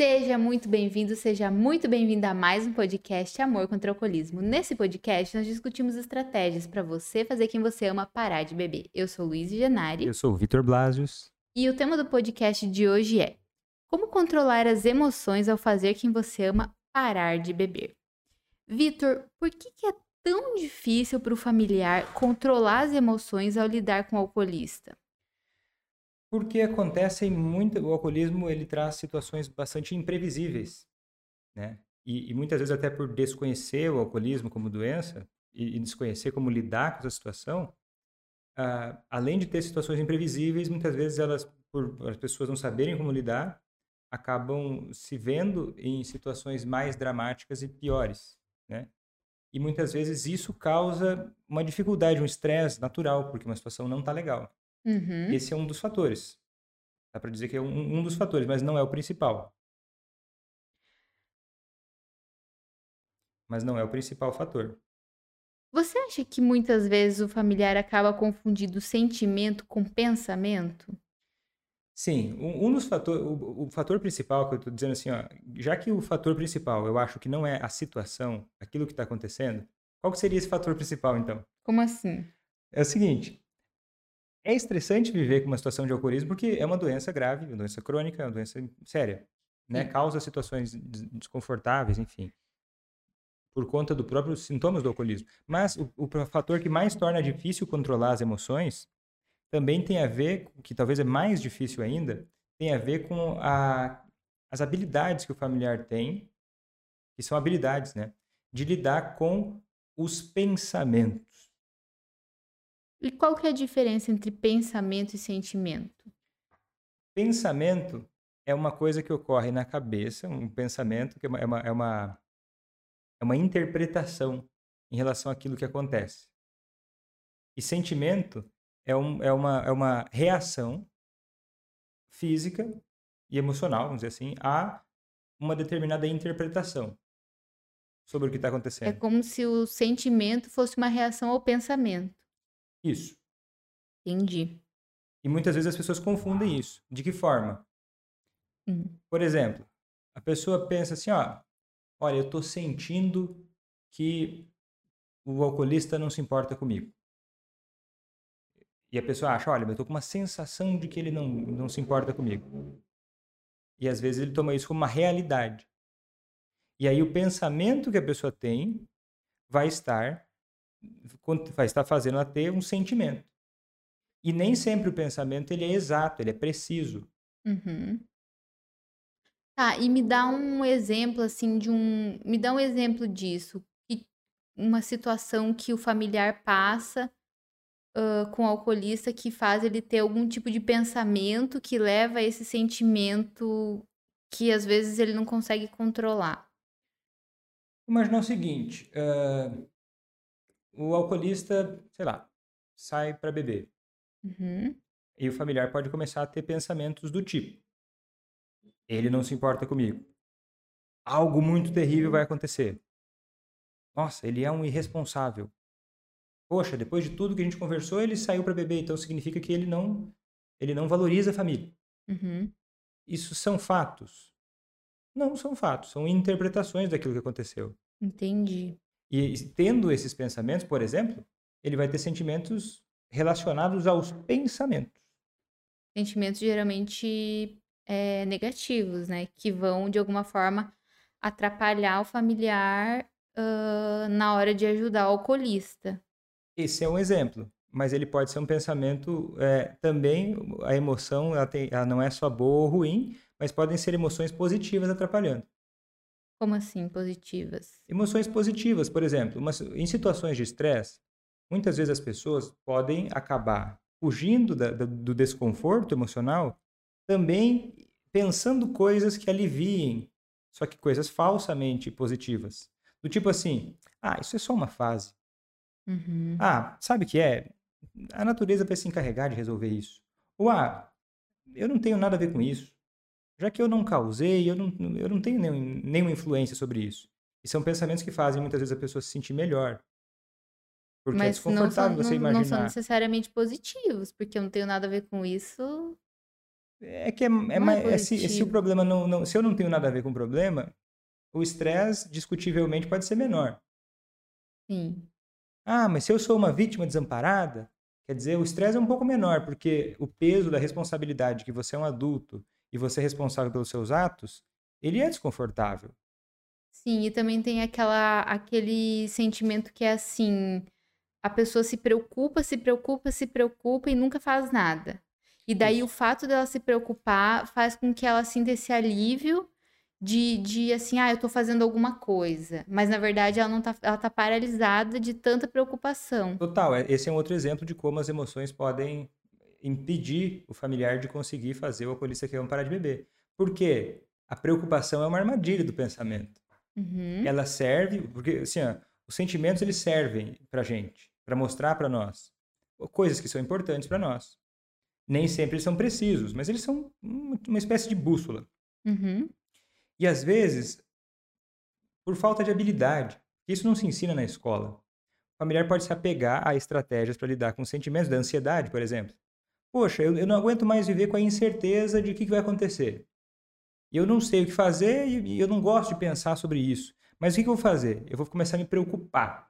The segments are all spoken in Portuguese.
Seja muito bem-vindo, seja muito bem-vinda a mais um podcast Amor contra o Alcoolismo. Nesse podcast, nós discutimos estratégias para você fazer quem você ama parar de beber. Eu sou Luiz Genari. Eu sou o Vitor Blasius. E o tema do podcast de hoje é Como controlar as emoções ao fazer quem você ama parar de beber. Vitor, por que, que é tão difícil para o familiar controlar as emoções ao lidar com o alcoolista? Porque acontece muito, o alcoolismo ele traz situações bastante imprevisíveis, né? E, e muitas vezes até por desconhecer o alcoolismo como doença e, e desconhecer como lidar com essa situação, uh, além de ter situações imprevisíveis, muitas vezes elas, por as pessoas não saberem como lidar, acabam se vendo em situações mais dramáticas e piores, né? E muitas vezes isso causa uma dificuldade, um estresse natural, porque uma situação não está legal. Uhum. Esse é um dos fatores. Dá para dizer que é um, um dos fatores, mas não é o principal. Mas não é o principal fator. Você acha que muitas vezes o familiar acaba confundindo sentimento com pensamento? Sim, um, um dos fatores, o, o, fator principal que eu estou dizendo assim, ó, já que o fator principal eu acho que não é a situação, aquilo que está acontecendo, qual que seria esse fator principal então? Como assim? É o seguinte, é estressante viver com uma situação de alcoolismo porque é uma doença grave, uma doença crônica, uma doença séria, né? Causa situações desconfortáveis, enfim, por conta do próprio sintomas do alcoolismo. Mas o, o fator que mais torna difícil controlar as emoções também tem a ver, que talvez é mais difícil ainda, tem a ver com a, as habilidades que o familiar tem, que são habilidades, né? De lidar com os pensamentos. E qual que é a diferença entre pensamento e sentimento? Pensamento é uma coisa que ocorre na cabeça, um pensamento que é uma, é uma, é uma, é uma interpretação em relação àquilo que acontece. E sentimento é, um, é, uma, é uma reação física e emocional, vamos dizer assim, a uma determinada interpretação sobre o que está acontecendo. É como se o sentimento fosse uma reação ao pensamento. Isso. Entendi. E muitas vezes as pessoas confundem isso. De que forma? Hum. Por exemplo, a pessoa pensa assim, ó, olha, eu estou sentindo que o alcoolista não se importa comigo. E a pessoa acha, olha, eu estou com uma sensação de que ele não, não se importa comigo. E às vezes ele toma isso como uma realidade. E aí o pensamento que a pessoa tem vai estar vai estar fazendo ela ter um sentimento. E nem sempre o pensamento ele é exato, ele é preciso. Uhum. Tá, e me dá um exemplo assim de um, me dá um exemplo disso, que uma situação que o familiar passa uh, com o alcoolista que faz ele ter algum tipo de pensamento que leva a esse sentimento que às vezes ele não consegue controlar. Imagina o seguinte, uh, o alcoolista, sei lá, sai para beber. Uhum. E o familiar pode começar a ter pensamentos do tipo: ele não se importa comigo. Algo muito terrível vai acontecer. Nossa, ele é um irresponsável. Poxa, depois de tudo que a gente conversou, ele saiu para beber, então significa que ele não ele não valoriza a família. Uhum. Isso são fatos? Não são fatos, são interpretações daquilo que aconteceu. Entendi. E tendo esses pensamentos, por exemplo, ele vai ter sentimentos relacionados aos pensamentos. Sentimentos geralmente é, negativos, né? Que vão, de alguma forma, atrapalhar o familiar uh, na hora de ajudar o alcoolista. Esse é um exemplo. Mas ele pode ser um pensamento é, também, a emoção ela, tem, ela não é só boa ou ruim, mas podem ser emoções positivas atrapalhando. Como assim, positivas? Emoções positivas, por exemplo, uma, em situações de estresse, muitas vezes as pessoas podem acabar fugindo da, da, do desconforto emocional, também pensando coisas que aliviem, só que coisas falsamente positivas. Do tipo assim, ah, isso é só uma fase. Uhum. Ah, sabe o que é? A natureza vai se encarregar de resolver isso. Ou, ah, eu não tenho nada a ver com isso já que eu não causei, eu não, eu não tenho nenhum, nenhuma influência sobre isso. E são pensamentos que fazem muitas vezes a pessoa se sentir melhor. Porque é Mas é desconfortável não são, você não, imaginar. Não são necessariamente positivos, porque eu não tenho nada a ver com isso. É que é, é, é mais, é se, se o problema não, não. Se eu não tenho nada a ver com o problema, o estresse discutivelmente pode ser menor. Sim. Ah, mas se eu sou uma vítima desamparada, quer dizer, o estresse é um pouco menor, porque o peso da responsabilidade que você é um adulto e você é responsável pelos seus atos, ele é desconfortável. Sim, e também tem aquela aquele sentimento que é assim, a pessoa se preocupa, se preocupa, se preocupa e nunca faz nada. E daí o Isso. fato dela se preocupar faz com que ela sinta esse alívio de, de assim, ah, eu tô fazendo alguma coisa. Mas na verdade ela não tá, ela tá paralisada de tanta preocupação. Total, é- esse é um outro exemplo de como as emoções podem impedir o familiar de conseguir fazer o alcoolista querer parar de beber. Por quê? A preocupação é uma armadilha do pensamento. Uhum. Ela serve, porque assim, ó, os sentimentos eles servem pra gente, pra mostrar pra nós coisas que são importantes pra nós. Nem sempre eles são precisos, mas eles são um- uma espécie de bússola. Uhum. E às vezes, por falta de habilidade, isso não se ensina na escola. O familiar pode se apegar a estratégias para lidar com os sentimentos da ansiedade, por exemplo. Poxa, eu, eu não aguento mais viver com a incerteza de o que, que vai acontecer. Eu não sei o que fazer e, eu não gosto de pensar sobre isso. Mas o que, que eu vou fazer? Eu vou começar a me preocupar.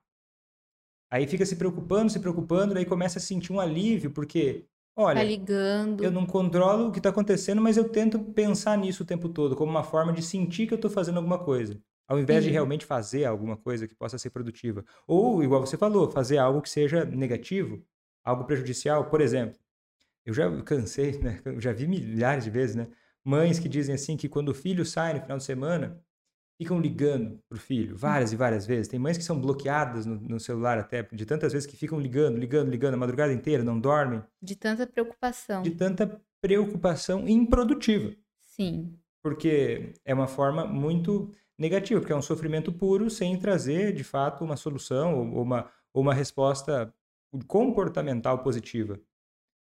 Aí fica se preocupando, se preocupando, daí começa a sentir um alívio, porque, Tá olha, ligando. eu não controlo o que está acontecendo, mas eu tento pensar nisso o tempo todo, como uma forma de sentir que eu estou fazendo alguma coisa, ao invés de Sim. realmente fazer alguma coisa que possa ser produtiva. Ou, igual você falou, fazer algo que seja negativo, algo prejudicial. Por exemplo, eu já cansei, né? Eu já vi milhares de vezes, né? Mães que dizem assim que quando o filho sai no final de semana, ficam ligando pro filho várias e várias vezes. Tem mães que são bloqueadas no, no celular até, de tantas vezes que ficam ligando, ligando, ligando a madrugada inteira, não dormem De tanta preocupação. de tanta preocupação improdutiva, Sim. porque é uma forma muito negativa, porque é um sofrimento puro sem trazer, de fato, uma solução ou uma, ou uma resposta comportamental positiva.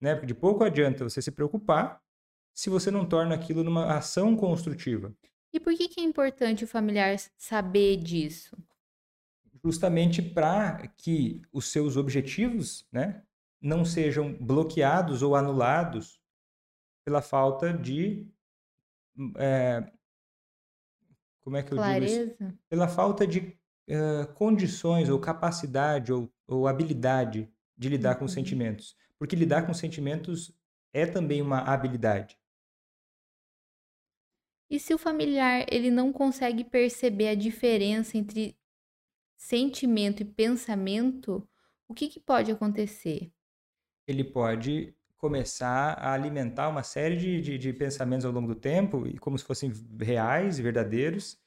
Né? Porque de pouco adianta você se preocupar se você não torna aquilo numa ação construtiva. E por que que é importante o familiar saber disso? Justamente para que os seus objetivos né, não sejam bloqueados ou anulados pela falta de hum, é, como é que eu digo isso? Clareza? Pela falta de condições ou capacidade ou, ou habilidade de lidar com os Uhum. sentimentos. Porque lidar com sentimentos é também uma habilidade. E se o familiar ele não consegue perceber a diferença entre sentimento e pensamento, o que que pode acontecer? Ele pode começar a alimentar uma série de, de, de pensamentos ao longo do tempo, e como se fossem reais e verdadeiros,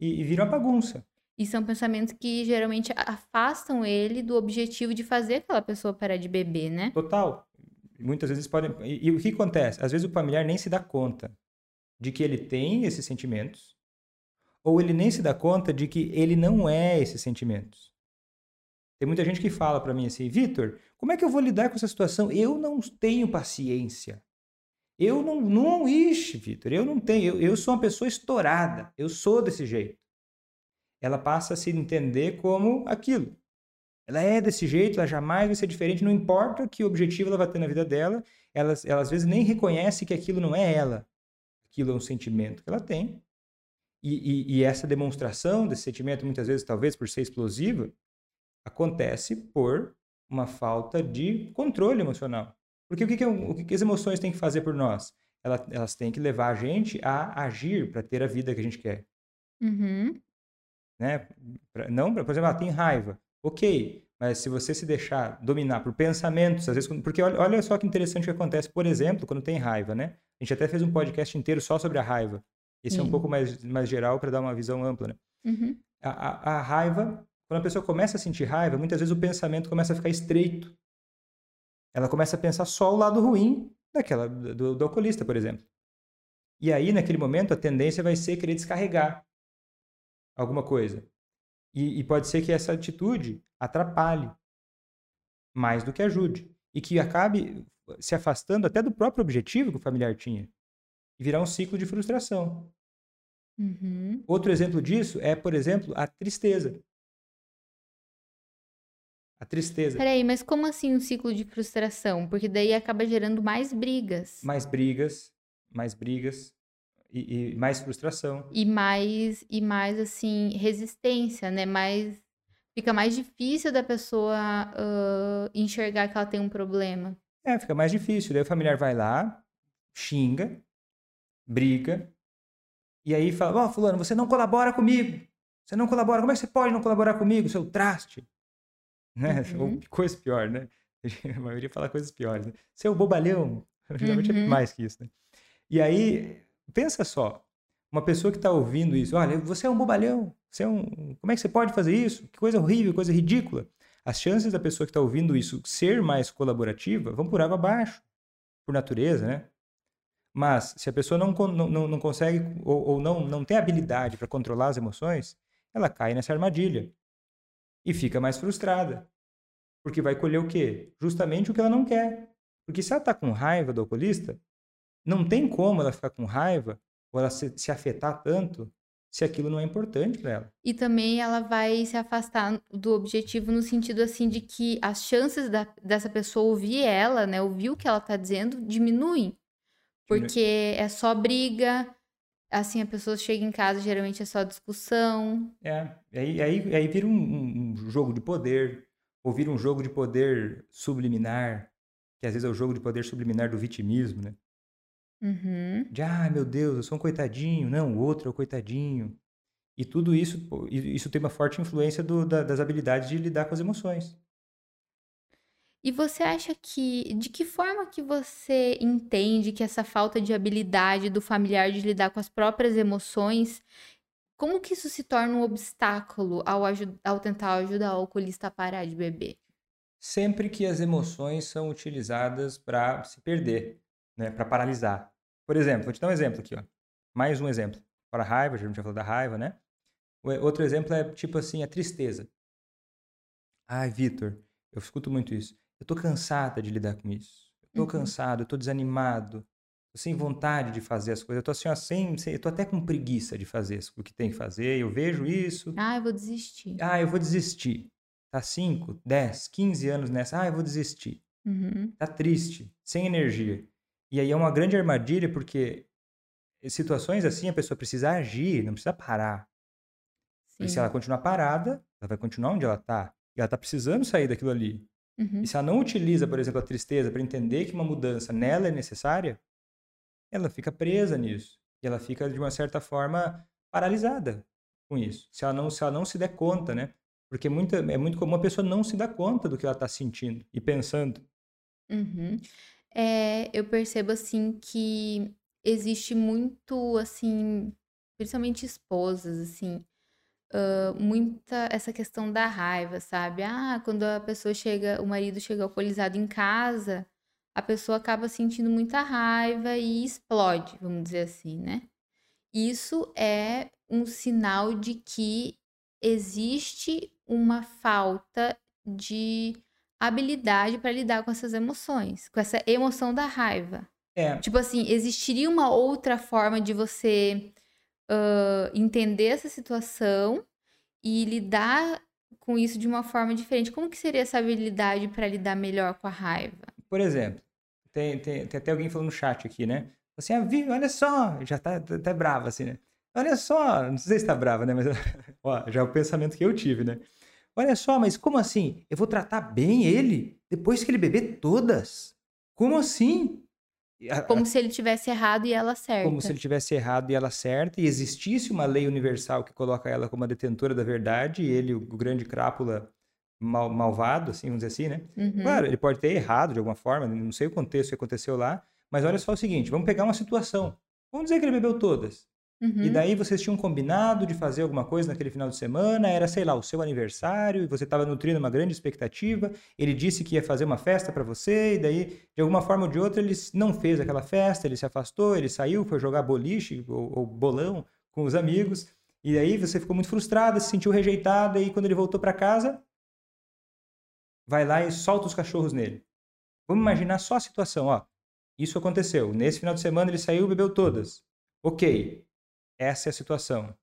e, e vira uma bagunça. E são pensamentos que geralmente afastam ele do objetivo de fazer aquela pessoa parar de beber, né? Total. Muitas vezes podem. E, e o que acontece? Às vezes o familiar nem se dá conta de que ele tem esses sentimentos, ou ele nem se dá conta de que ele não é esses sentimentos. Tem muita gente que fala pra mim assim, Vitor, como é que eu vou lidar com essa situação? Eu não tenho paciência. Eu não, não, ixi, Vitor, eu não tenho, eu, eu sou uma pessoa estourada, eu sou desse jeito. Ela passa a se entender como aquilo. Ela é desse jeito, ela jamais vai ser diferente, não importa que objetivo ela vai ter na vida dela, ela, ela às vezes nem reconhece que aquilo não é ela. Aquilo é um sentimento que ela tem. E, e, e essa demonstração desse sentimento, muitas vezes, talvez por ser explosiva, acontece por uma falta de controle emocional. Porque o que, que, é o que, que as emoções têm que fazer por nós? Ela- elas têm que levar a gente a agir para ter a vida que a gente quer Uhum. Né? Não, por exemplo, ah, tem raiva. Ok, mas se você se deixar dominar por pensamentos, às vezes, porque olha, olha só que interessante que acontece, por exemplo, quando tem raiva, né? A gente até fez um podcast inteiro só sobre a raiva. Esse é um pouco mais, mais geral para dar uma visão ampla, né? Uhum. A, a, a raiva, quando a pessoa começa a sentir raiva, muitas vezes o pensamento começa a ficar estreito. Ela começa a pensar só o lado ruim daquela do, do alcoolista, por exemplo. E aí, naquele momento, a tendência vai ser querer descarregar alguma coisa. E, e pode ser que essa atitude atrapalhe mais do que ajude. E que acabe se afastando até do próprio objetivo que o familiar tinha. E virar um ciclo de frustração. Uhum. Outro exemplo disso é, por exemplo, a tristeza. A tristeza. Peraí, mas como assim um ciclo de frustração? Porque daí acaba gerando mais brigas. Mais brigas, mais brigas e, e mais frustração. E mais, e mais assim, resistência, né? Mais, fica mais difícil da pessoa uh, enxergar que ela tem um problema. É, fica mais difícil. Daí o familiar vai lá, xinga, briga, e aí fala: Ó, oh, Fulano, você não colabora comigo. Você não colabora. Como é que você pode não colaborar comigo, seu traste? Né? Uhum. Ou coisa pior, né? A maioria fala coisas piores. Né? Seu bobalhão. Geralmente é uhum. é mais que isso, né? E aí, pensa só. Uma pessoa que está ouvindo isso, olha, você é um bobalhão. Você é um... Como é que você pode fazer isso? Que coisa horrível, coisa ridícula. As chances da pessoa que está ouvindo isso ser mais colaborativa vão por água abaixo, por natureza, né? Mas se a pessoa não, não, não consegue ou, ou não, não tem habilidade para controlar as emoções, ela cai nessa armadilha e fica mais frustrada. Porque vai colher o quê? Justamente o que ela não quer. Porque se ela está com raiva do alcoolista, não tem como ela ficar com raiva ou ela se, se afetar tanto se aquilo não é importante para ela. E também ela vai se afastar do objetivo no sentido assim de que as chances da, dessa pessoa ouvir ela, né, ouvir o que ela está dizendo, diminuem. Porque é só briga, assim, a pessoa chega em casa, geralmente é só discussão. É, aí, aí, aí vira um, um jogo de poder, ou vira um jogo de poder subliminar, que às vezes é o jogo de poder subliminar do vitimismo, né? Uhum. De, ah, meu Deus, eu sou um coitadinho. Não, o outro é o coitadinho. E tudo isso, isso tem uma forte influência do, da, das habilidades de lidar com as emoções. E você acha que de que forma que você entende que essa falta de habilidade do familiar de lidar com as próprias emoções, como que isso se torna um obstáculo ao, ao tentar ajudar o alcoolista a parar de beber? Sempre que as emoções são utilizadas para se perder, né, para paralisar. Por exemplo, vou te dar um exemplo aqui, ó. Mais um exemplo. Para a raiva, a gente já falou da raiva, né? Outro exemplo é tipo assim, a tristeza. Ai, Vitor, eu escuto muito isso. Eu tô cansada de lidar com isso. Eu tô uhum. cansado, eu tô desanimado. Tô sem vontade de fazer as coisas. Eu tô assim, ó, sem, sem, eu tô até com preguiça de fazer o que tem que fazer. Eu vejo isso. Ah, eu vou desistir. Ah, eu vou desistir. Tá 5, 10, 15 anos nessa. Ah, eu vou desistir. Uhum. Tá triste, sem energia. E aí é uma grande armadilha porque em situações assim a pessoa precisa agir, não precisa parar. Sim. E se ela continuar parada, ela vai continuar onde ela tá. E ela tá precisando sair daquilo ali. Uhum. E se ela não utiliza, por exemplo, a tristeza para entender que uma mudança nela é necessária, ela fica presa nisso. E ela fica, de uma certa forma, paralisada com isso. Se ela não se, ela não se der conta, né? Porque muita, é muito comum a pessoa não se dar conta do que ela está sentindo e pensando. Uhum. É, eu percebo, assim, que existe muito, assim, principalmente esposas, assim, muita essa questão da raiva, sabe? Ah, quando a pessoa chega, o marido chega alcoolizado em casa, a pessoa acaba sentindo muita raiva e explode, vamos dizer assim, né? Isso é um sinal de que existe uma falta de habilidade para lidar com essas emoções, com essa emoção da raiva. É. Tipo assim, existiria uma outra forma de você uh, entender essa situação e lidar com isso de uma forma diferente. Como que seria essa habilidade para lidar melhor com a raiva? Por exemplo, tem, tem, tem até alguém falando no chat aqui, né? Assim, ah, Vi, olha só, já tá até tá brava, assim, né? Olha só, não sei se tá brava, né? Mas ó, já é o pensamento que eu tive, né? Olha só, mas como assim? Eu vou tratar bem ele depois que ele beber todas? Como assim? Como se ele tivesse errado e ela certa. Como se ele tivesse errado e ela certa, e existisse uma lei universal que coloca ela como a detentora da verdade, e ele, o grande crápula mal, malvado, assim, vamos dizer assim, né? Uhum. Claro, ele pode ter errado de alguma forma, não sei o contexto que aconteceu lá, mas olha só o seguinte: vamos pegar uma situação. Vamos dizer que ele bebeu todas. Uhum. E daí vocês tinham combinado de fazer alguma coisa naquele final de semana, era, sei lá, o seu aniversário, e você estava nutrindo uma grande expectativa. Ele disse que ia fazer uma festa para você, e daí, de alguma forma ou de outra, ele não fez aquela festa, ele se afastou, ele saiu, foi jogar boliche ou, ou bolão com os amigos. E aí você ficou muito frustrada, se sentiu rejeitada, e quando ele voltou para casa, vai lá e solta os cachorros nele. Vamos imaginar só a situação, ó. Isso aconteceu. Nesse final de semana ele saiu e bebeu todas. Ok, essa é a situação.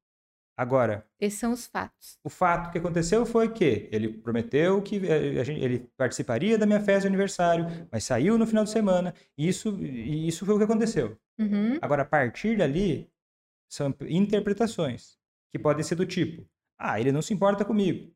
Agora, Esses são os fatos. o fato que aconteceu foi que ele prometeu que eh, a gente- ele participaria da minha festa de aniversário, mas saiu no final de semana, e isso, e isso foi o que aconteceu. Uhum. Agora, a partir dali, são interpretações, que podem ser do tipo, ah, ele não se importa comigo.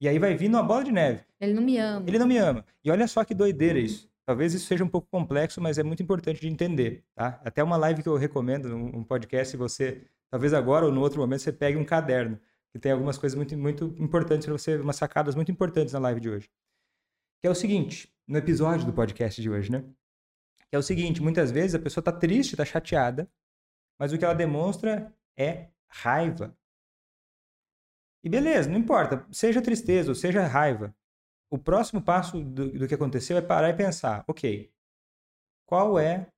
E aí vai vindo uma bola de neve. Ele não me ama. Ele não me ama. E olha só que doideira isso. Talvez isso seja um pouco complexo, mas é muito importante de entender, tá? Até uma live que eu recomendo, um podcast, se você, talvez agora ou no outro momento, você pegue um caderno, que tem algumas coisas muito, muito importantes para você, umas sacadas muito importantes na live de hoje. Que é o seguinte, no episódio do podcast de hoje, né? Que é o seguinte, muitas vezes a pessoa tá triste, tá chateada, mas o que ela demonstra é raiva. E beleza, não importa, seja tristeza ou seja raiva, o próximo passo do, do que aconteceu é parar e pensar, ok, qual é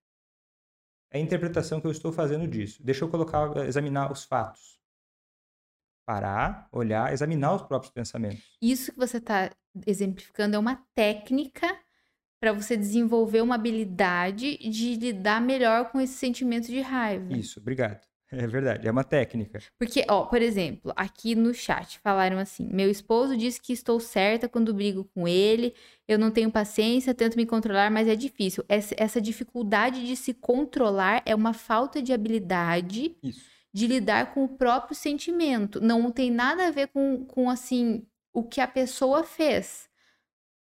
a interpretação que eu estou fazendo disso? Deixa eu colocar, examinar os fatos. Parar, olhar, examinar os próprios pensamentos. Isso que você está exemplificando é uma técnica para você desenvolver uma habilidade de lidar melhor com esse sentimento de raiva. Isso, obrigado. É verdade, é uma técnica. Porque, ó, por exemplo, aqui no chat falaram assim: meu esposo disse que estou certa quando brigo com ele, eu não tenho paciência, tento me controlar, mas é difícil. Essa, essa dificuldade de se controlar é uma falta de habilidade Isso. de lidar com o próprio sentimento. Não tem nada a ver com, com assim, o que a pessoa fez.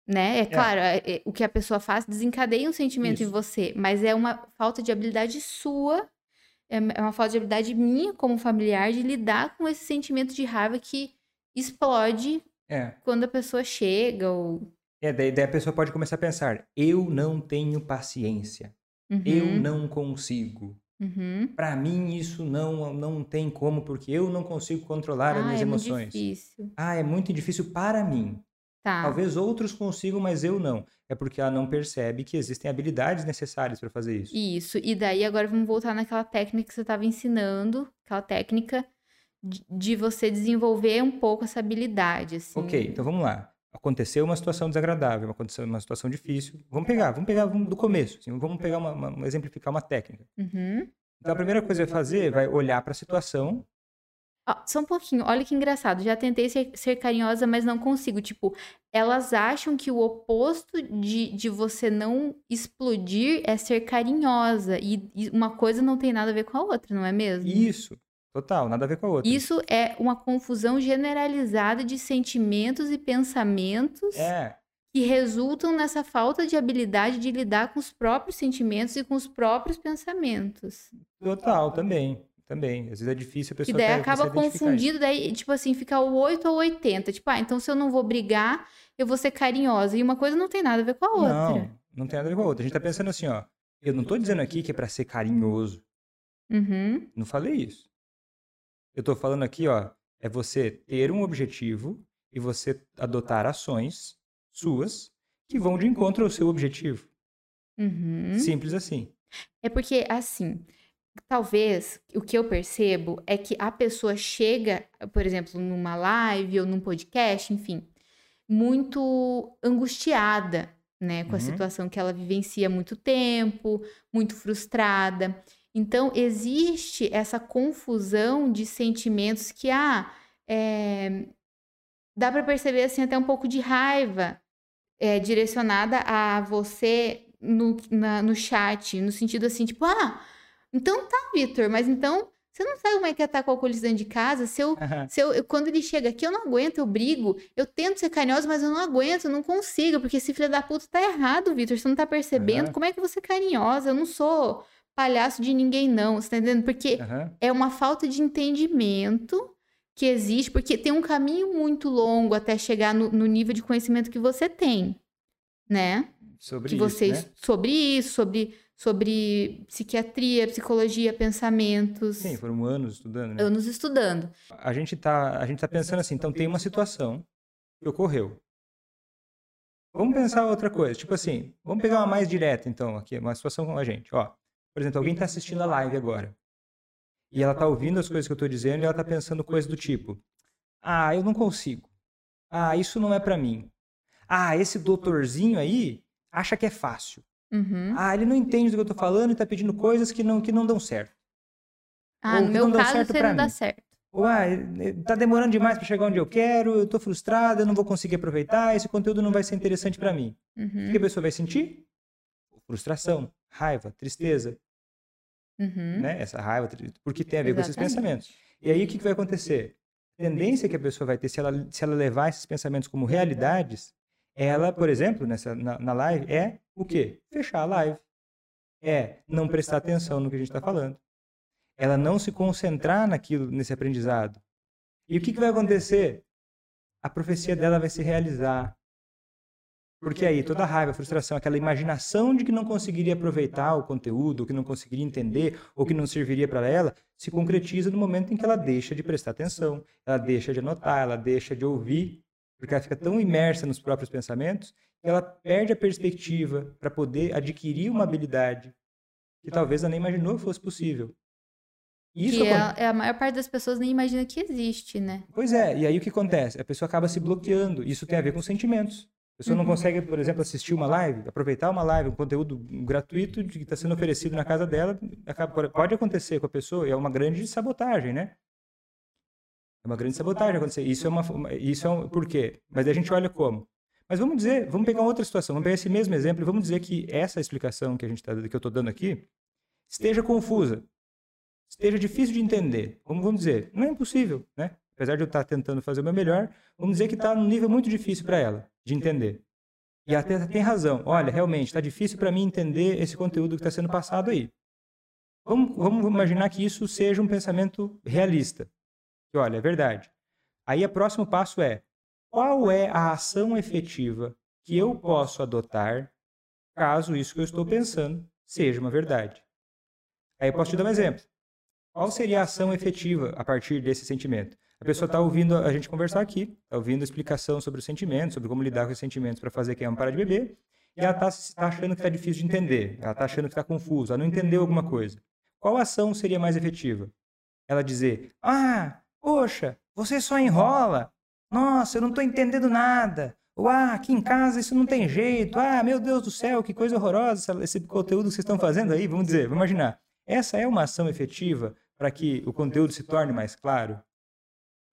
Né? É claro, é- é- o que a pessoa faz desencadeia um sentimento em Isso. você, mas é uma falta de habilidade sua, é é uma falta de habilidade minha como familiar de lidar com esse sentimento de raiva que explode É. quando a pessoa chega ou. É, daí, daí a pessoa pode começar a pensar: eu não tenho paciência, eu Uhum, não consigo. uhum. Para mim isso não não tem como porque eu não consigo controlar as Ah, minhas é muito emoções. difícil. Ah, é muito difícil para mim. Tá. Talvez outros consigam, mas eu não. É porque ela não percebe que existem habilidades necessárias para fazer isso. Isso. E daí agora vamos voltar naquela técnica que você estava ensinando, aquela técnica de, de você desenvolver um pouco essa habilidade, assim. Ok, então vamos lá. Aconteceu uma situação desagradável, aconteceu uma situação difícil. Vamos pegar, vamos pegar vamos do começo. assim, vamos pegar uma, uma- exemplificar uma técnica. Uhum. Então a primeira coisa que vai fazer vai olhar para a situação. Ó, só um pouquinho, olha que engraçado. Já tentei ser, ser carinhosa, mas não consigo. Tipo, elas acham que o oposto de, de você não explodir é ser carinhosa. E, e uma coisa não tem nada a ver com a outra, não é mesmo? Isso, total, nada a ver com a outra. Isso é uma confusão generalizada de sentimentos e pensamentos É, que resultam nessa falta de habilidade de lidar com os próprios sentimentos e com os próprios pensamentos. total, também. Também. Às vezes é difícil a pessoa daí até acaba confundindo, daí, tipo assim, fica o 8 ou 80. Tipo, ah, então se eu não vou brigar, eu vou ser carinhosa. E uma coisa não tem nada a ver com a outra. Não, não tem nada a ver com a outra. A gente tá pensando assim, ó. Eu não tô dizendo aqui que é para ser carinhoso. Uhum. Não falei isso. Eu tô falando aqui, ó, é você ter um objetivo e você adotar ações suas que vão de encontro ao seu objetivo. Uhum. Simples assim. É porque, assim, talvez o que eu percebo é que a pessoa chega, por exemplo, numa live ou num podcast, enfim, muito angustiada, né, com a Uhum. situação que ela vivencia há muito tempo, muito frustrada. Então, existe essa confusão de sentimentos que, ah, é, dá para perceber, assim, até um pouco de raiva é, direcionada a você no, na- no chat, no sentido assim, tipo, ah, então tá, Vitor, mas então você não sabe como é que é estar com o alcoolista dentro de casa? Se eu, se eu, eu- quando ele chega aqui, eu não aguento, eu brigo, eu tento ser carinhosa, mas eu não aguento, eu não consigo, porque esse filho da puta tá errado, Vitor, você não tá percebendo? Aham. Como é que você é carinhosa? Eu não sou palhaço de ninguém, não, você tá entendendo? Porque Aham. é uma falta de entendimento que existe, porque tem um caminho muito longo até chegar no, no nível de conhecimento que você tem, né? Sobre que isso, né? sobre isso, sobre sobre psiquiatria, psicologia, pensamentos, Sim, foram anos estudando, né? anos estudando. A gente tá, a gente tá pensando assim, então tem uma situação que ocorreu. Vamos pensar outra coisa, tipo assim, vamos pegar uma mais direta então aqui, uma situação com a gente, ó. Por exemplo, alguém tá assistindo a live agora. E ela tá ouvindo as coisas que eu tô dizendo e ela tá pensando coisas do tipo: "Ah, eu não consigo. Ah, isso não é pra mim. Ah, esse doutorzinho aí acha que é fácil. Uhum. Ah, ele não entende do que eu tô falando e tá pedindo coisas que não que não dão certo. Ah, ou no meu caso, você não dá mim. certo. Ou, ah, tá demorando demais para chegar onde eu quero, eu tô frustrada, eu não vou conseguir aproveitar, esse conteúdo não vai ser interessante para mim. Uhum. O que a pessoa vai sentir? Frustração, raiva, tristeza, Uhum. né? Essa raiva, porque tem a ver com esses Exatamente. pensamentos. E aí o que, que vai acontecer? A tendência que a pessoa vai ter se ela, se ela levar esses pensamentos como realidades, ela, por exemplo, nessa, na, na live, é o quê? Fechar a live. É não prestar atenção no que a gente está falando. Ela não se concentrar naquilo, nesse aprendizado. E o que, que vai acontecer? A profecia dela vai se realizar. Porque aí toda a raiva, a frustração, aquela imaginação de que não conseguiria aproveitar o conteúdo, ou que não conseguiria entender, ou que não serviria para ela, se concretiza no momento em que ela deixa de prestar atenção, ela deixa de anotar, ela deixa de ouvir, porque ela fica tão imersa nos próprios pensamentos que ela perde a perspectiva para poder adquirir uma habilidade que talvez ela nem imaginou que fosse possível. Isso que é, é a maior parte das pessoas nem imagina que existe, né? Pois é, e aí o que acontece? A pessoa acaba se bloqueando. Isso tem a ver com sentimentos. A pessoa não Uhum. consegue, por exemplo, assistir uma live, aproveitar uma live, um conteúdo gratuito que está sendo oferecido na casa dela. acaba- pode acontecer com a pessoa, e é uma grande sabotagem, né? É uma grande sabotagem acontecer. Isso é uma. Isso é um. Por quê? Mas a gente olha como. Mas vamos dizer, vamos pegar outra situação, vamos pegar esse mesmo exemplo e vamos dizer que essa explicação que a gente tá, que eu estou dando aqui esteja confusa, esteja difícil de entender. Como vamos dizer, não é impossível, né? Apesar de eu estar tentando fazer o meu melhor, vamos dizer que está num nível muito difícil para ela de entender. E até tem razão. Olha, realmente está difícil para mim entender esse conteúdo que está sendo passado aí. Vamos, vamos imaginar que isso seja um pensamento realista. Que olha, é verdade. Aí o próximo passo é qual é a ação efetiva que eu posso adotar caso isso que eu estou pensando seja uma verdade. Aí eu posso te dar um exemplo. Qual seria a ação efetiva a partir desse sentimento? A pessoa está ouvindo a gente conversar aqui, está ouvindo a explicação sobre os sentimentos, sobre como lidar com os sentimentos para fazer quem ama parar de beber, e ela está achando que está difícil de entender, ela está achando que está confusa, ela não entendeu alguma coisa. Qual ação seria mais efetiva? Ela dizer: Ah, poxa, você só enrola. Nossa, eu não estou entendendo nada. Ou, ah, aqui em casa isso não tem jeito. Ah, meu Deus do céu, que coisa horrorosa esse conteúdo que vocês estão fazendo aí. Vamos dizer, vamos imaginar. Essa é uma ação efetiva para que o conteúdo se torne mais claro?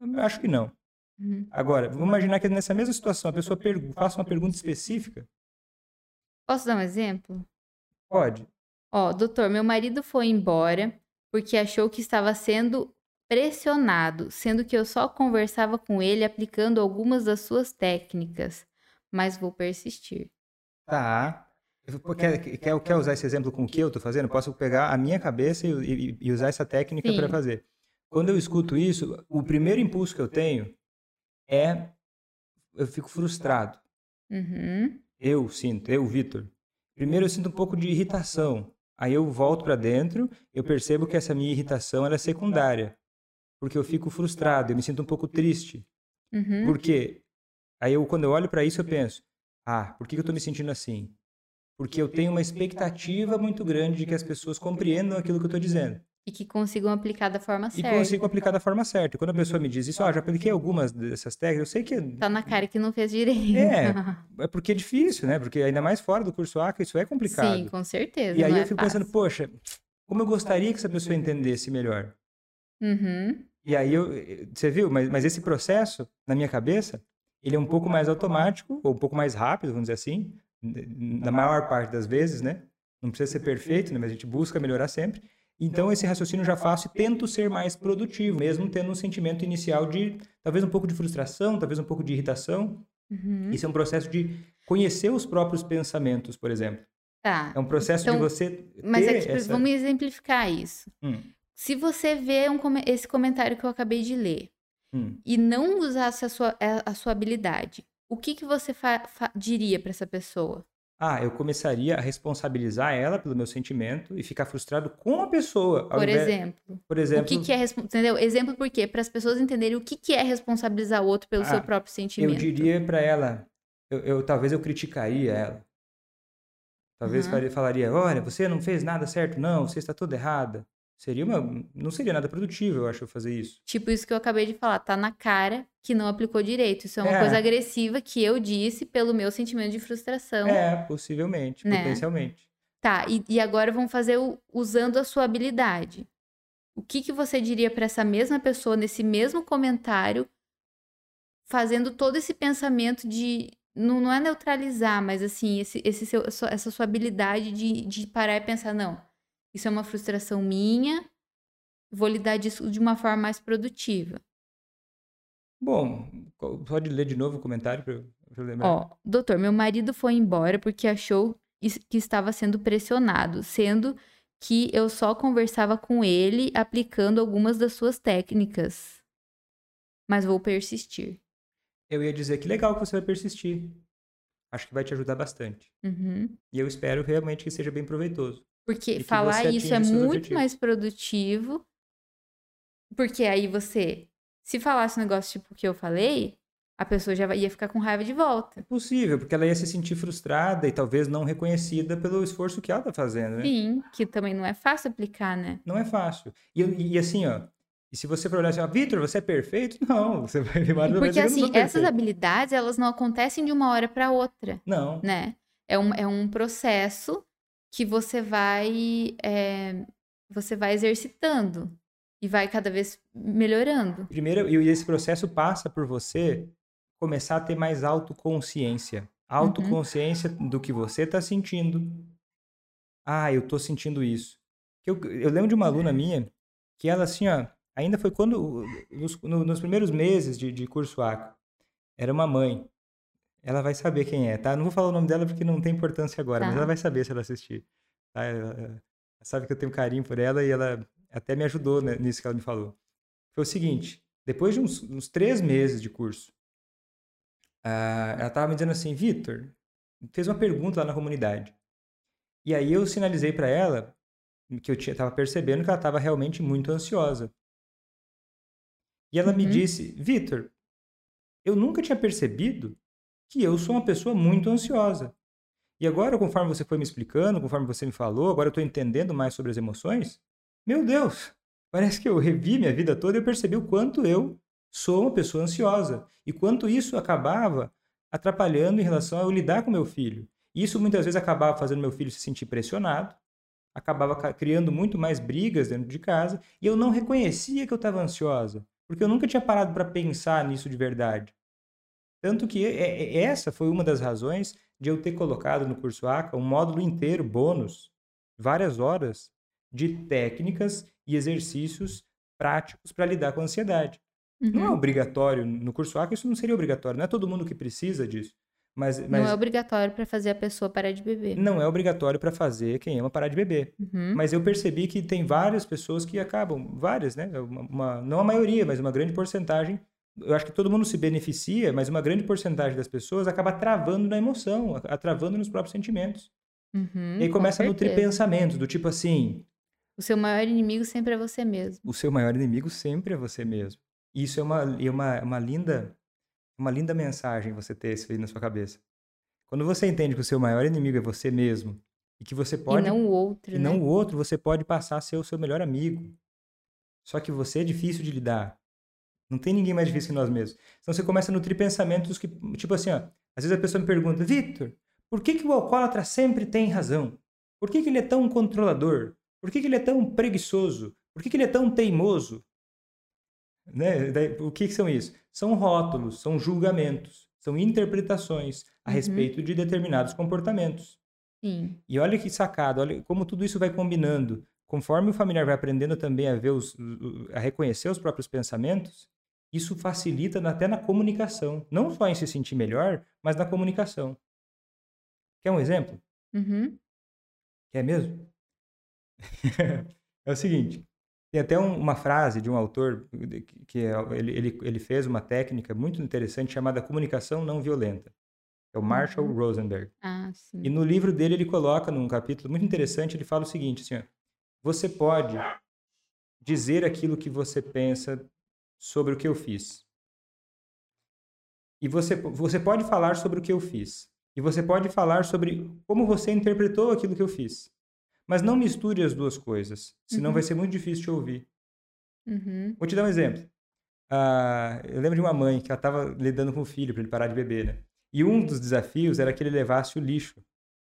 Eu acho que não. Uhum. Agora, vamos imaginar que nessa mesma situação a pessoa faça uma pergunta específica. Posso dar um exemplo? Pode. Ó, doutor, meu marido foi embora porque achou que estava sendo pressionado, sendo que eu só conversava com ele aplicando algumas das suas técnicas, mas vou persistir. Tá. Quer, quer, quer usar esse exemplo com o que eu estou fazendo? Posso pegar a minha cabeça e, e- usar essa técnica para fazer. Quando eu escuto isso, o primeiro impulso que eu tenho é eu fico frustrado. Uhum. Eu sinto, eu, Vitor. Primeiro eu sinto um pouco de irritação. Aí eu volto para dentro, eu percebo que essa minha irritação é secundária. Porque eu fico frustrado, eu me sinto um pouco triste. Uhum. Porque aí eu quando eu olho para isso eu penso: "Ah, por que eu estou me sentindo assim?" Porque eu tenho uma expectativa muito grande de que as pessoas compreendam aquilo que eu estou dizendo E que consigam aplicar da forma e certa. consigo aplicar da forma certa. E quando a pessoa me diz isso, ah, já apliquei algumas dessas técnicas, eu sei que Tá na cara que não fez direito. É, é porque é difícil, né? Porque ainda mais fora do curso ACA, isso é complicado. Sim, com certeza. E aí eu é fico pensando, fácil. poxa, como eu gostaria que essa pessoa entendesse melhor. Uhum. E aí eu, você viu, mas, mas esse processo, na minha cabeça, ele é um pouco mais automático, ou um pouco mais rápido, vamos dizer assim, na maior parte das vezes, né? Não precisa ser perfeito, né? Mas a gente busca melhorar sempre. Então esse raciocínio eu já faço e tento ser mais produtivo, mesmo tendo um sentimento inicial de talvez um pouco de frustração, talvez um pouco de irritação. Uhum. Isso é um processo de conhecer os próprios pensamentos, por exemplo. Tá. É um processo de Então, você Mas é que, essa... vamos exemplificar isso. Hum, Se você vê um esse comentário que eu acabei de ler hum. e não usasse a sua, a, a sua habilidade, o que, que você diria para essa pessoa? Ah, eu começaria a responsabilizar ela pelo meu sentimento e ficar frustrado com a pessoa. Por invés- exemplo. Por exemplo, O que, que é. Entendeu? Exemplo por quê? Para as pessoas entenderem o que, que é responsabilizar o outro pelo Ah, seu próprio eu sentimento. diria pra ela, eu, eu- talvez eu criticaria ela. Talvez faria- falaria, olha, você não fez nada certo, não, você está toda errada. Seria uma, não seria nada produtivo, eu acho, fazer isso. Tipo isso que eu acabei de falar, tá na cara que não aplicou direito. Isso é uma É. coisa agressiva que eu disse pelo meu sentimento de frustração. É, possivelmente, Né? potencialmente. Tá, e, e agora vamos fazer o, usando a sua habilidade. O que, que você diria para essa mesma pessoa nesse mesmo comentário, fazendo todo esse pensamento de. Não, não é neutralizar, mas assim, esse, esse seu, essa sua habilidade de, de parar e pensar, não, isso é uma frustração minha, vou lidar disso de uma forma mais produtiva. Bom, pode ler de novo o comentário para eu lembrar. Ó, doutor, meu marido foi embora porque achou que estava sendo pressionado, sendo que eu só conversava com ele aplicando algumas das suas técnicas. Mas vou persistir. Eu ia dizer que legal que você vai persistir. Acho que vai te ajudar bastante. Uhum. E eu espero realmente que seja bem proveitoso. Porque falar isso é muito mais produtivo. Porque aí você, se falasse um negócio tipo o que eu falei, a pessoa já ia ficar com raiva de volta. É possível, porque ela ia se sentir frustrada e talvez não reconhecida pelo esforço que ela está fazendo, né? Sim, que também não é fácil aplicar, né? Não é fácil. E, e assim, ó, e se você for olhar assim, ó, Vitor, você é perfeito? Não, você vai ver várias Porque assim, essas habilidades, elas não acontecem de uma hora para outra. Não. Né? É um, é um processo que você vai, é, você vai exercitando e vai cada vez melhorando. Primeiro, e esse processo passa por você começar a ter mais autoconsciência. Uhum. Autoconsciência uhum. do que você está sentindo. Ah, eu estou sentindo isso. Eu, eu lembro de uma aluna minha que ela, assim, ó, ainda foi quando, nos, nos primeiros meses de, de curso ACA, era uma mãe. Ela vai saber quem é, tá? Não vou falar o nome dela porque não tem importância agora, tá. mas ela vai saber se ela assistir. Tá? Ela, ela sabe que eu tenho carinho por ela e ela até me ajudou né, nisso que ela me falou. Foi o seguinte: depois de uns, uns três meses de curso, Uh, ela estava me dizendo assim, Vitor, fez uma pergunta lá na comunidade. E aí eu sinalizei para ela que eu estava percebendo que ela estava realmente muito ansiosa. E ela uhum. me disse, Vitor, eu nunca tinha percebido que eu sou uma pessoa muito ansiosa. E agora, conforme você foi me explicando, conforme você me falou, agora eu estou entendendo mais sobre as emoções. Meu Deus, parece que eu revi minha vida toda e eu percebi o quanto eu sou uma pessoa ansiosa. E quanto isso acabava atrapalhando em relação a eu lidar com meu filho. Isso muitas vezes acabava fazendo meu filho se sentir pressionado, acabava criando muito mais brigas dentro de casa, e eu não reconhecia que eu estava ansiosa, porque eu nunca tinha parado para pensar nisso de verdade. Tanto que essa foi uma das razões de eu ter colocado no curso ACA um módulo inteiro, bônus, várias horas, de técnicas e exercícios práticos para lidar com a ansiedade. Uhum. Não é uhum. obrigatório. No curso ACA isso não seria obrigatório. Não é todo mundo que precisa disso. Mas, mas... Não é obrigatório para fazer a pessoa parar de beber. Não é obrigatório para fazer quem ama parar de beber. Uhum. Mas eu percebi que tem várias pessoas que acabam, várias, né? Uma, uma, não a maioria, mas uma grande porcentagem. Eu acho que todo mundo se beneficia, mas uma grande porcentagem das pessoas acaba travando na emoção, travando nos próprios sentimentos. Uhum, e aí começa a nutrir pensamentos do tipo assim: O seu maior inimigo sempre é você mesmo. O seu maior inimigo sempre é você mesmo. Isso é uma, é uma, uma linda uma linda mensagem você ter isso aí na sua cabeça. Quando você entende que o seu maior inimigo é você mesmo e que você pode e não o outro, e né? não o outro, você pode passar a ser o seu melhor amigo. Só que você é difícil de lidar. Não tem ninguém mais difícil que nós mesmos. Então você começa a nutrir pensamentos que, tipo assim, ó, às vezes a pessoa me pergunta, Victor, por que, que o alcoólatra sempre tem razão? Por que, que ele é tão controlador? Por que, que ele é tão preguiçoso? Por que, que ele é tão teimoso? Né? O que, que são isso? São rótulos, são julgamentos, são interpretações a uhum. respeito de determinados comportamentos. Sim. E olha que sacado, olha como tudo isso vai combinando. Conforme o familiar vai aprendendo também a ver os, a reconhecer os próprios pensamentos, isso facilita até na comunicação, não só em se sentir melhor, mas na comunicação. Quer um exemplo? Uhum. Quer mesmo? é o seguinte: tem até um, uma frase de um autor que é, ele, ele, ele fez uma técnica muito interessante chamada comunicação não violenta. É o Marshall uhum. Rosenberg. Ah, sim. E no livro dele ele coloca num capítulo muito interessante, ele fala o seguinte, assim, ó, você pode dizer aquilo que você pensa sobre o que eu fiz. E você, você pode falar sobre o que eu fiz. E você pode falar sobre como você interpretou aquilo que eu fiz. Mas não misture as duas coisas, senão uhum. vai ser muito difícil te ouvir. Uhum. Vou te dar um exemplo. Uh, eu lembro de uma mãe que ela estava lidando com o filho para ele parar de beber, né? E um dos desafios era que ele levasse o lixo.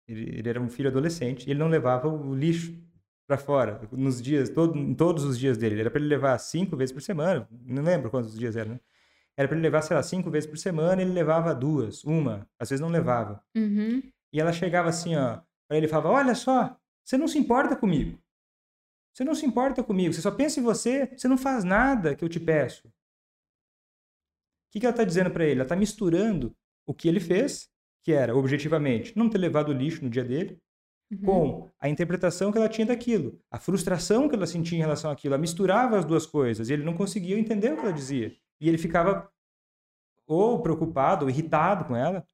Ele, ele, era um filho adolescente e ele não levava o lixo para fora, nos dias, todo, em todos os dias dele. Era para ele levar cinco vezes por semana, não lembro quantos dias eram, né? Era para ele levar, sei lá, cinco vezes por semana, ele levava duas, uma, às vezes não levava. Uhum. E ela chegava assim, ó, para ele falava: Olha só, você não se importa comigo. Você não se importa comigo, você só pensa em você, você não faz nada que eu te peço. O que, que ela está dizendo para ele? Ela está misturando o que ele fez, que era objetivamente não ter levado o lixo no dia dele, uhum. com a interpretação que ela tinha daquilo, a frustração que ela sentia em relação àquilo. Ela misturava as duas coisas e ele não conseguia entender o que ela dizia. E ele ficava ou preocupado, ou irritado com ela,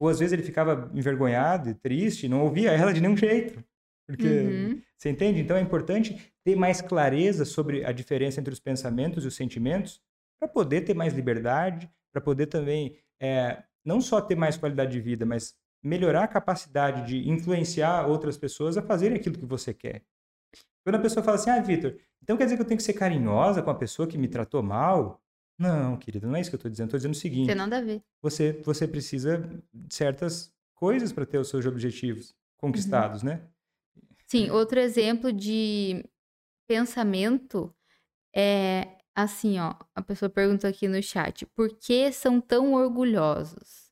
ou às vezes ele ficava envergonhado, triste, não ouvia ela de nenhum jeito. Porque, uhum. você entende? Então é importante ter mais clareza sobre a diferença entre os pensamentos e os sentimentos para poder ter mais liberdade, para poder também é, não só ter mais qualidade de vida, mas melhorar a capacidade de influenciar outras pessoas a fazerem aquilo que você quer. Quando a pessoa fala assim, ah, Vitor, então quer dizer que eu tenho que ser carinhosa com a pessoa que me tratou mal? Não, querida, não é isso que eu estou dizendo. Estou dizendo o seguinte. Nada a ver. Você, você precisa de certas coisas para ter os seus objetivos conquistados, uhum. né? Sim, outro exemplo de pensamento é assim, ó. A pessoa perguntou aqui no chat: por que são tão orgulhosos?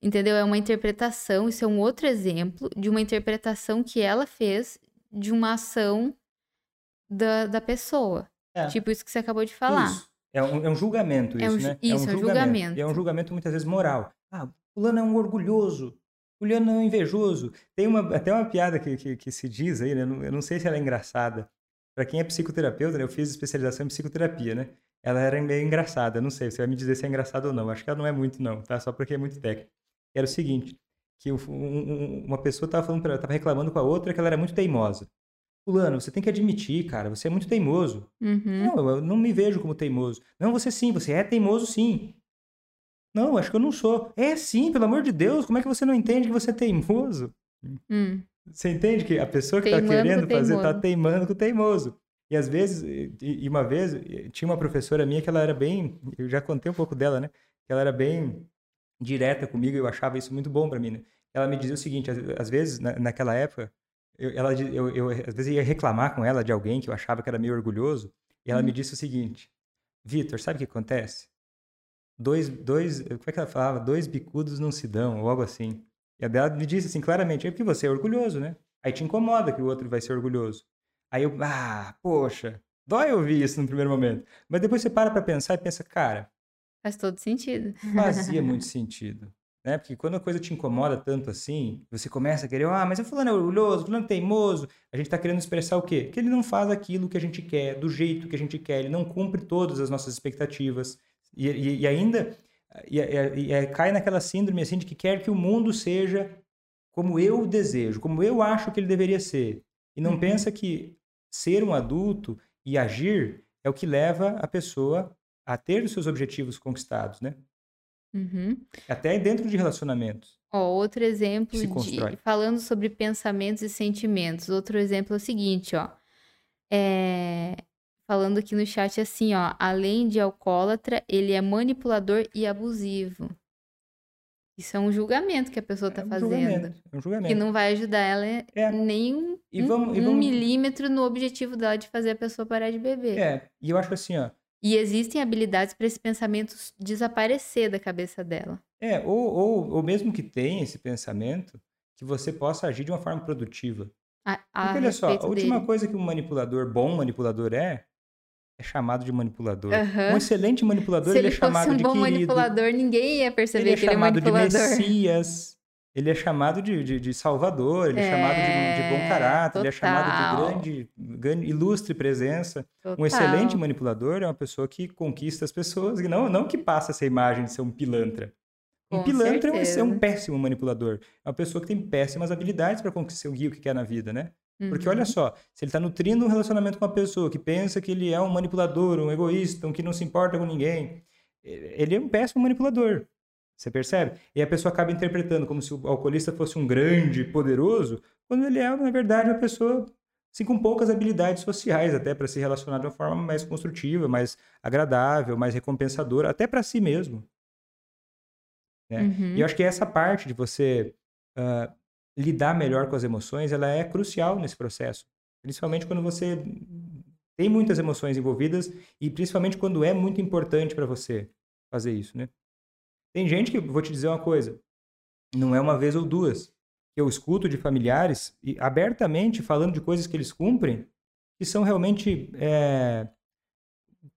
Entendeu? É uma interpretação, isso é um outro exemplo de uma interpretação que ela fez de uma ação da, da pessoa. É. Tipo isso que você acabou de falar. Isso. É um, é um julgamento é isso, um, né? Isso, é um, julgamento. julgamento. É um julgamento muitas vezes moral. Ah, fulano é um orgulhoso, fulano é um invejoso. Tem uma, até uma piada que, que, que se diz aí, né? Eu não, eu não sei se ela é engraçada. Para quem é psicoterapeuta, né? eu fiz especialização em psicoterapia, né? Ela era meio engraçada, não sei, você vai me dizer se é engraçado ou não. Acho que ela não é muito, não, tá? Só porque é muito técnico. Era o seguinte, que um, uma pessoa estava falando tava reclamando com a outra que ela era muito teimosa. Fulano, você tem que admitir, cara, você é muito teimoso. Uhum. Não, eu não me vejo como teimoso. Não, você sim, você é teimoso sim. Não, acho que eu não sou. É sim, pelo amor de Deus, como é que você não entende que você é teimoso? Hum. Você entende que a pessoa que está querendo fazer está teimando com o teimoso. E às vezes, e, uma vez, tinha uma professora minha que ela era bem, eu já contei um pouco dela, né? Que ela era bem direta comigo eu achava isso muito bom para mim, né? Ela me dizia o seguinte, às, vezes, na, naquela época, eu, ela, eu, eu, às vezes ia reclamar com ela de alguém que eu achava que era meio orgulhoso, e ela uhum. me disse o seguinte: Vitor, sabe o que acontece? Dois, dois, como é que ela falava? Dois bicudos não se dão, ou algo assim. E a dela me disse assim claramente: é porque você é orgulhoso, né? Aí te incomoda que o outro vai ser orgulhoso. Aí eu, ah, poxa, dói ouvir isso no primeiro momento. Mas depois você para pra pensar e pensa, cara. Faz todo sentido. Fazia muito sentido né? Porque quando a coisa te incomoda tanto assim, você começa a querer, ah, mas o fulano é orgulhoso, o fulano é teimoso, a gente está querendo expressar o quê? Que ele não faz aquilo que a gente quer, do jeito que a gente quer, ele não cumpre todas as nossas expectativas. E, e, e ainda e, e, cai naquela síndrome assim de que quer que o mundo seja como eu desejo, como eu acho que ele deveria ser. E não uhum. pensa que ser um adulto e agir é o que leva a pessoa a ter os seus objetivos conquistados, né? Uhum. Até dentro de relacionamentos. Ó, outro exemplo de falando sobre pensamentos e sentimentos. Outro exemplo é o seguinte, ó. É, falando aqui no chat assim, ó, além de alcoólatra, ele é manipulador e abusivo. Isso é um julgamento que a pessoa está é um fazendo. É um julgamento. Que não vai ajudar ela é. nem um, vamos, um, um milímetro no objetivo dela de fazer a pessoa parar de beber. É, e eu acho assim, ó, e existem habilidades para esse pensamento desaparecer da cabeça dela. É, ou, ou, ou mesmo que tenha esse pensamento, que você possa agir de uma forma produtiva. A, a Porque olha só, a última dele. coisa que um manipulador, bom manipulador é, é chamado de manipulador. Uhum. Um excelente manipulador, Se ele, ele é chamado um de bom querido. manipulador, ninguém ia perceber ele é que ele é manipulador. Ele é chamado de Messias. Ele é chamado de, de, de salvador, ele é, é chamado de, de, bom caráter, total. ele é chamado de grande, grande ilustre presença. Total. Um excelente manipulador é uma pessoa que conquista as pessoas, e não, não que passa essa imagem de ser um pilantra. Um Com pilantra é um, é um, péssimo manipulador. É uma pessoa que tem péssimas habilidades para conseguir o que quer na vida, né? Porque olha uhum. só, se ele está nutrindo um relacionamento com uma pessoa que pensa que ele é um manipulador, um egoísta, um que não se importa com ninguém, ele é um péssimo manipulador. Você percebe? E a pessoa acaba interpretando como se o alcoolista fosse um grande poderoso, quando ele é, na verdade, uma pessoa assim, com poucas habilidades sociais, até para se relacionar de uma forma mais construtiva, mais agradável, mais recompensadora, até para si mesmo. Né? Uhum. E eu acho que essa parte de você uh, lidar melhor com as emoções, ela é crucial nesse processo. Principalmente quando você tem muitas emoções envolvidas e principalmente quando é muito importante para você fazer isso, né? Tem gente que, vou te dizer uma coisa, não é uma vez ou duas, que eu escuto de familiares e abertamente falando de coisas que eles cumprem que são realmente é,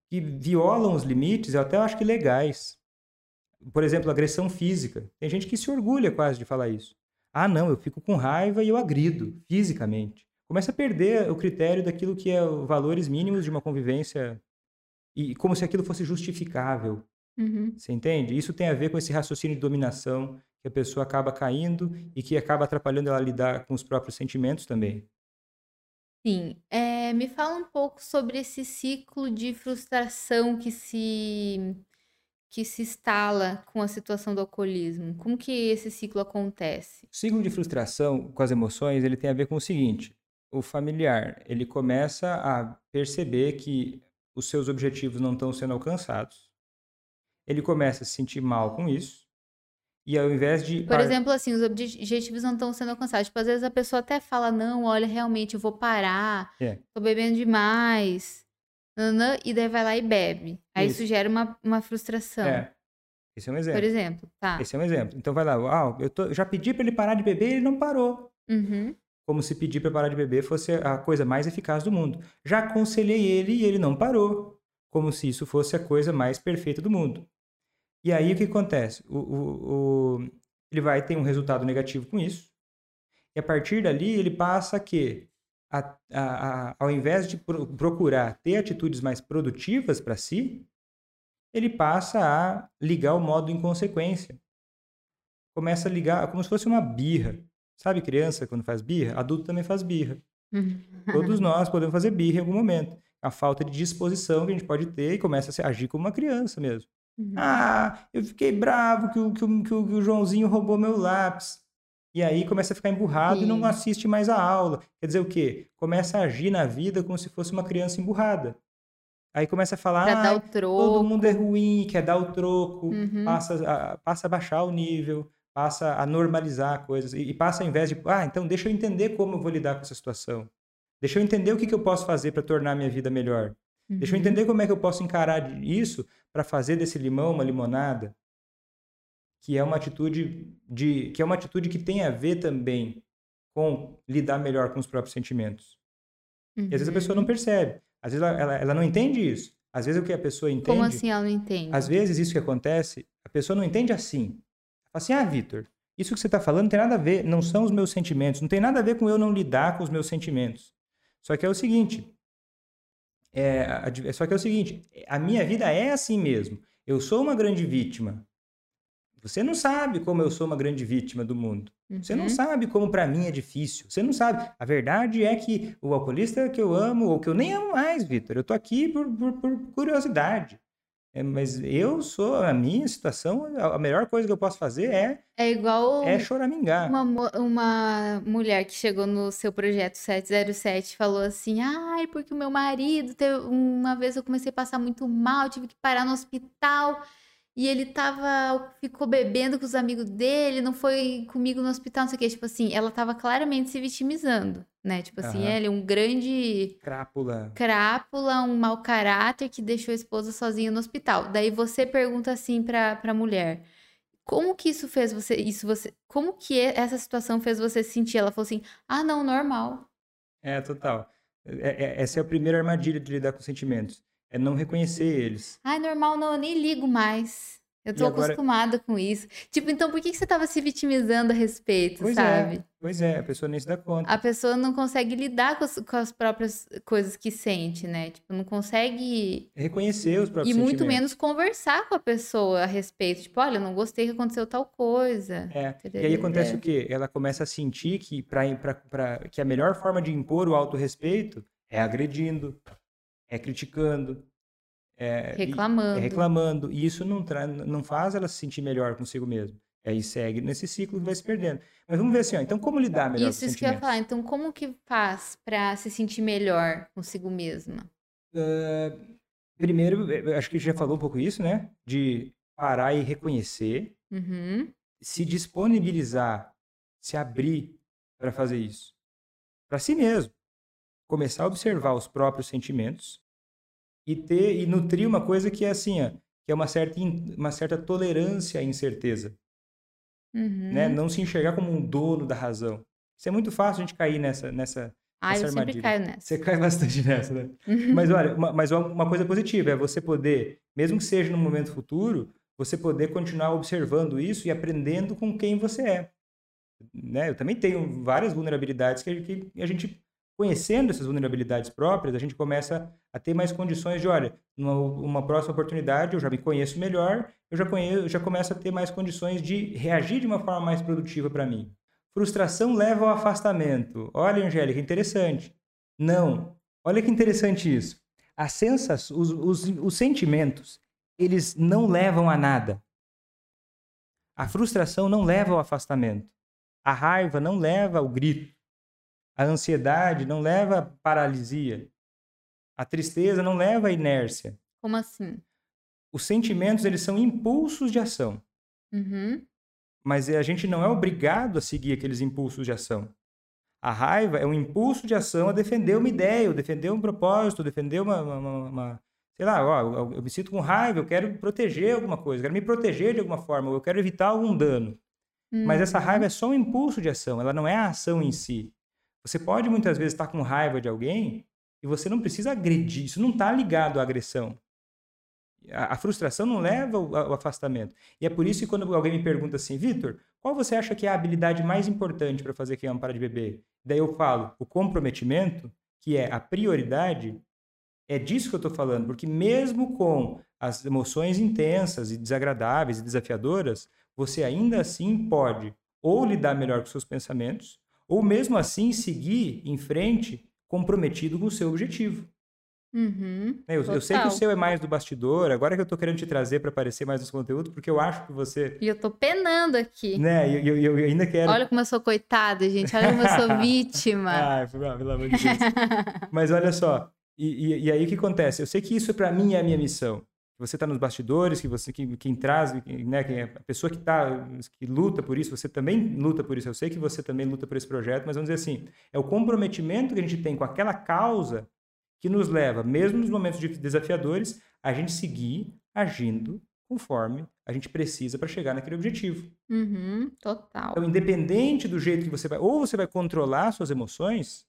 que violam os limites, eu até acho que legais. Por exemplo, agressão física. Tem gente que se orgulha quase de falar isso. Ah, não, eu fico com raiva e eu agrido fisicamente começa a perder o critério daquilo que é valores mínimos de uma convivência e como se aquilo fosse justificável. Uhum. Você entende? Isso tem a ver com esse raciocínio de dominação que a pessoa acaba caindo e que acaba atrapalhando ela a lidar com os próprios sentimentos também. Sim. É, me fala um pouco sobre esse ciclo de frustração que se que se instala com a situação do alcoolismo. Como que esse ciclo acontece? O ciclo de frustração com as emoções, ele tem a ver com o seguinte: o familiar ele começa a perceber que os seus objetivos não estão sendo alcançados. Ele começa a se sentir mal com isso. E ao invés de. Por exemplo, assim, os objetivos não estão sendo alcançados. Tipo, às vezes a pessoa até fala, não, olha, realmente eu vou parar, é. tô bebendo demais. E daí vai lá e bebe. Aí isso, isso gera uma, uma frustração. É. Esse é um exemplo. Por exemplo, tá. Esse é um exemplo. Então vai lá, ah, eu, tô, eu já pedi para ele parar de beber e ele não parou. Uhum como se pedir para parar de beber fosse a coisa mais eficaz do mundo. Já aconselhei ele e ele não parou, como se isso fosse a coisa mais perfeita do mundo. E aí o que acontece? O, o, o, ele vai ter um resultado negativo com isso, e a partir dali ele passa que, a, a, a, ao invés de pro, procurar ter atitudes mais produtivas para si, ele passa a ligar o modo inconsequência. Começa a ligar como se fosse uma birra. Sabe criança quando faz birra? Adulto também faz birra. Todos nós podemos fazer birra em algum momento. A falta de disposição que a gente pode ter e começa a agir como uma criança mesmo. Uhum. Ah, eu fiquei bravo que o, que, o, que o Joãozinho roubou meu lápis. E aí começa a ficar emburrado Sim. e não assiste mais a aula. Quer dizer o quê? Começa a agir na vida como se fosse uma criança emburrada. Aí começa a falar, ah, todo mundo é ruim, quer dar o troco, uhum. passa, a, passa a baixar o nível, passa a normalizar coisas e, e passa ao invés de, ah, então deixa eu entender como eu vou lidar com essa situação. Deixa eu entender o que, que eu posso fazer para tornar a minha vida melhor. Uhum. Deixa eu uhum. entender como é que eu posso encarar isso para fazer desse limão uma limonada, que é uma atitude de que é uma atitude que tem a ver também com lidar melhor com os próprios sentimentos. Uhum. E às vezes a pessoa não uhum. percebe. Às vezes ela, ela, ela, não entende isso. Às vezes o que a pessoa entende. Como assim ela não entende? Às vezes isso que acontece, a pessoa não entende assim assim, ah, Vitor, isso que você está falando não tem nada a ver, não são os meus sentimentos, não tem nada a ver com eu não lidar com os meus sentimentos. Só que é o seguinte, é, só que é o seguinte, a minha vida é assim mesmo. Eu sou uma grande vítima. Você não sabe como eu sou uma grande vítima do mundo. Uhum. Você não sabe como para mim é difícil. Você não sabe. A verdade é que o alcoolista que eu amo, ou que eu nem amo mais, Vitor, eu tô aqui por, por, por curiosidade. É, mas eu sou, a minha situação, a melhor coisa que eu posso fazer é É igual é choramingar. uma, uma mulher que chegou no seu projeto 707 falou assim: ai, porque o meu marido, teve... uma vez eu comecei a passar muito mal, tive que parar no hospital. E ele tava, ficou bebendo com os amigos dele, não foi comigo no hospital, não sei o quê. Tipo assim, ela tava claramente se vitimizando, né? Tipo assim, ele é um grande Crápula. crápula, um mau caráter que deixou a esposa sozinha no hospital. Daí você pergunta assim pra, pra mulher, como que isso fez você, isso você, como que essa situação fez você sentir? Ela falou assim, ah, não, normal. É, total. É- é- essa é a primeira armadilha de lidar com sentimentos. É não reconhecer eles. Ah, normal, não, eu nem ligo mais. Eu tô acostumada com isso. Tipo, então por que, que você tava se vitimizando a respeito, pois sabe? É, pois é, a pessoa nem se dá conta. A pessoa não consegue lidar com as, com as próprias coisas que sente, né? Tipo, não consegue... Reconhecer os próprios E muito menos conversar com a pessoa a respeito. Tipo, olha, não gostei que aconteceu tal coisa. É, e aí acontece é. o quê? Ela começa a sentir que, pra, pra, pra, que a melhor forma de impor o autorrespeito é agredindo, é criticando, é, reclamando. É reclamando. E isso não, não faz ela se sentir melhor consigo mesmo. Aí segue nesse ciclo e vai se perdendo. Mas vamos ver assim, ó, então como lidar melhor isso, com Isso que eu ia falar. Então como que faz para se sentir melhor consigo mesma? Uh, primeiro, acho que a gente já falou um pouco isso, né? De parar e reconhecer. Uhum. Se disponibilizar, se abrir para fazer isso. Para si mesmo começar a observar os próprios sentimentos e ter e nutrir uma coisa que é assim, ó, que é uma certa, uma certa tolerância à incerteza. Uhum. Né? Não se enxergar como um dono da razão. Isso é muito fácil a gente cair nessa, nessa, ah, eu armadilha. sempre caio nessa. Você cai bastante nessa, né? mas olha, uma, mas uma coisa positiva é você poder, mesmo que seja no momento futuro, você poder continuar observando isso e aprendendo com quem você é. Né? Eu também tenho várias vulnerabilidades que, que a gente conhecendo essas vulnerabilidades próprias, a gente começa a ter mais condições de, olha, numa uma próxima oportunidade eu já me conheço melhor, eu já conheço, já começo a ter mais condições de reagir de uma forma mais produtiva para mim. Frustração leva ao afastamento. Olha, Angélica, interessante. Não. Olha que interessante isso. As sensas, os, os, os sentimentos, eles não levam a nada. A frustração não leva ao afastamento. A raiva não leva ao grito. A ansiedade não leva à paralisia. A tristeza não leva à inércia. Como assim? Os sentimentos, eles são impulsos de ação. Uhum. Mas a gente não é obrigado a seguir aqueles impulsos de ação. A raiva é um impulso de ação a defender uma ideia, ou defender um propósito, defender uma, uma, uma sei lá, ó, eu me sinto com raiva, eu quero proteger alguma coisa, eu quero me proteger de alguma forma, ou eu quero evitar algum dano. Uhum. Mas essa raiva é só um impulso de ação, ela não é a ação em si. Você pode muitas vezes estar com raiva de alguém e você não precisa agredir, isso não está ligado à agressão. A, a, frustração não leva ao, ao, afastamento. E é por isso que quando alguém me pergunta assim, Vitor, qual você acha que é a habilidade mais importante para fazer quem ama parar de beber? Daí eu falo, o comprometimento, que é a prioridade, é disso que eu estou falando, porque mesmo com as emoções intensas e desagradáveis e desafiadoras, você ainda assim pode ou lidar melhor com seus pensamentos, ou mesmo assim seguir em frente comprometido com o seu objetivo. Uhum, eu, eu, sei que o seu é mais do bastidor, agora que eu tô querendo te trazer para aparecer mais nos conteúdos, porque eu acho que você. E eu tô penando aqui. Né, eu, eu, eu, ainda quero. Olha como eu sou coitada, gente, olha como eu sou vítima. Ai, pelo amor de Deus. Mas olha só, e, e, e aí o que acontece? Eu sei que isso para mim é a minha missão você está nos bastidores, que você que, quem traz, né, quem é a pessoa que tá, que luta por isso, você também luta por isso. Eu sei que você também luta por esse projeto, mas vamos dizer assim, é o comprometimento que a gente tem com aquela causa que nos leva, mesmo nos momentos desafiadores, a gente seguir agindo conforme a gente precisa para chegar naquele objetivo. Uhum, total. Então, independente do jeito que você vai, ou você vai controlar suas emoções,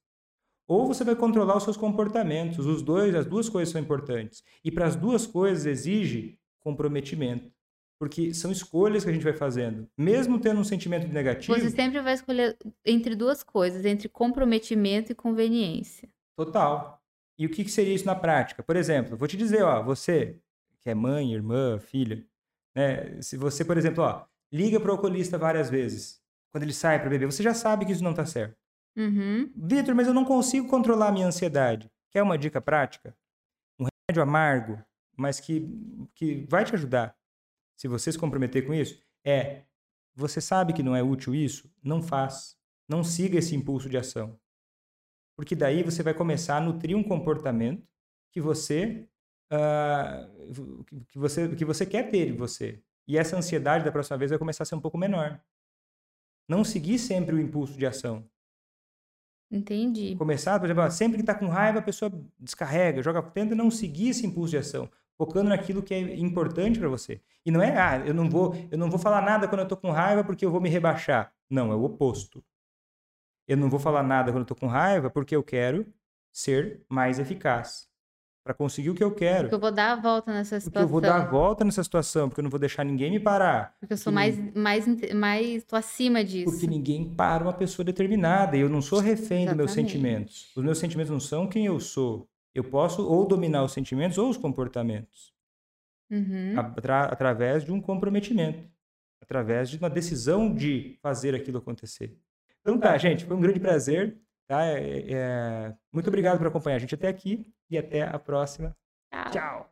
ou você vai controlar os seus comportamentos. Os dois, as duas coisas são importantes. E para as duas coisas exige comprometimento. Porque são escolhas que a gente vai fazendo. Mesmo tendo um sentimento negativo. Você sempre vai escolher entre duas coisas, entre comprometimento e conveniência. Total. E o que, seria isso na prática? Por exemplo, vou te dizer, ó, você que é mãe, irmã, filha, né? Se você, por exemplo, ó, liga para o oculista várias vezes, quando ele sai para beber, você já sabe que isso não está certo. Uhum. Vitor, mas eu não consigo controlar a minha ansiedade. Quer uma dica prática? Um remédio amargo, mas que, que vai te ajudar. Se você se comprometer com isso, é você sabe que não é útil isso? Não faz. Não siga esse impulso de ação. Porque daí você vai começar a nutrir um comportamento que você, uh, que você, que você quer ter em você. E essa ansiedade da próxima vez vai começar a ser um pouco menor. Não seguir sempre o impulso de ação. Entendi. Começar, por exemplo, sempre que está com raiva, a pessoa descarrega, joga, tenta não seguir esse impulso de ação, focando naquilo que é importante para você. E não é, ah, eu não vou, eu não vou falar nada quando eu estou com raiva porque eu vou me rebaixar. Não, é o oposto. Eu não vou falar nada quando eu estou com raiva porque eu quero ser mais eficaz para conseguir o que eu quero. Porque eu vou dar a volta nessa situação. Porque eu vou dar a volta nessa situação, porque eu não vou deixar ninguém me parar. Porque eu sou mais, mais, mais, tô acima disso. Porque ninguém para uma pessoa determinada. E eu não sou refém dos meus sentimentos. Os meus sentimentos não são quem eu sou. Eu posso ou dominar os sentimentos ou os comportamentos. Uhum. Atra através de um comprometimento. Através de uma decisão de fazer aquilo acontecer. Então tá, gente, foi um grande prazer. Tá? É, é... Muito obrigado por acompanhar a gente até aqui e até a próxima. Tchau. Tchau.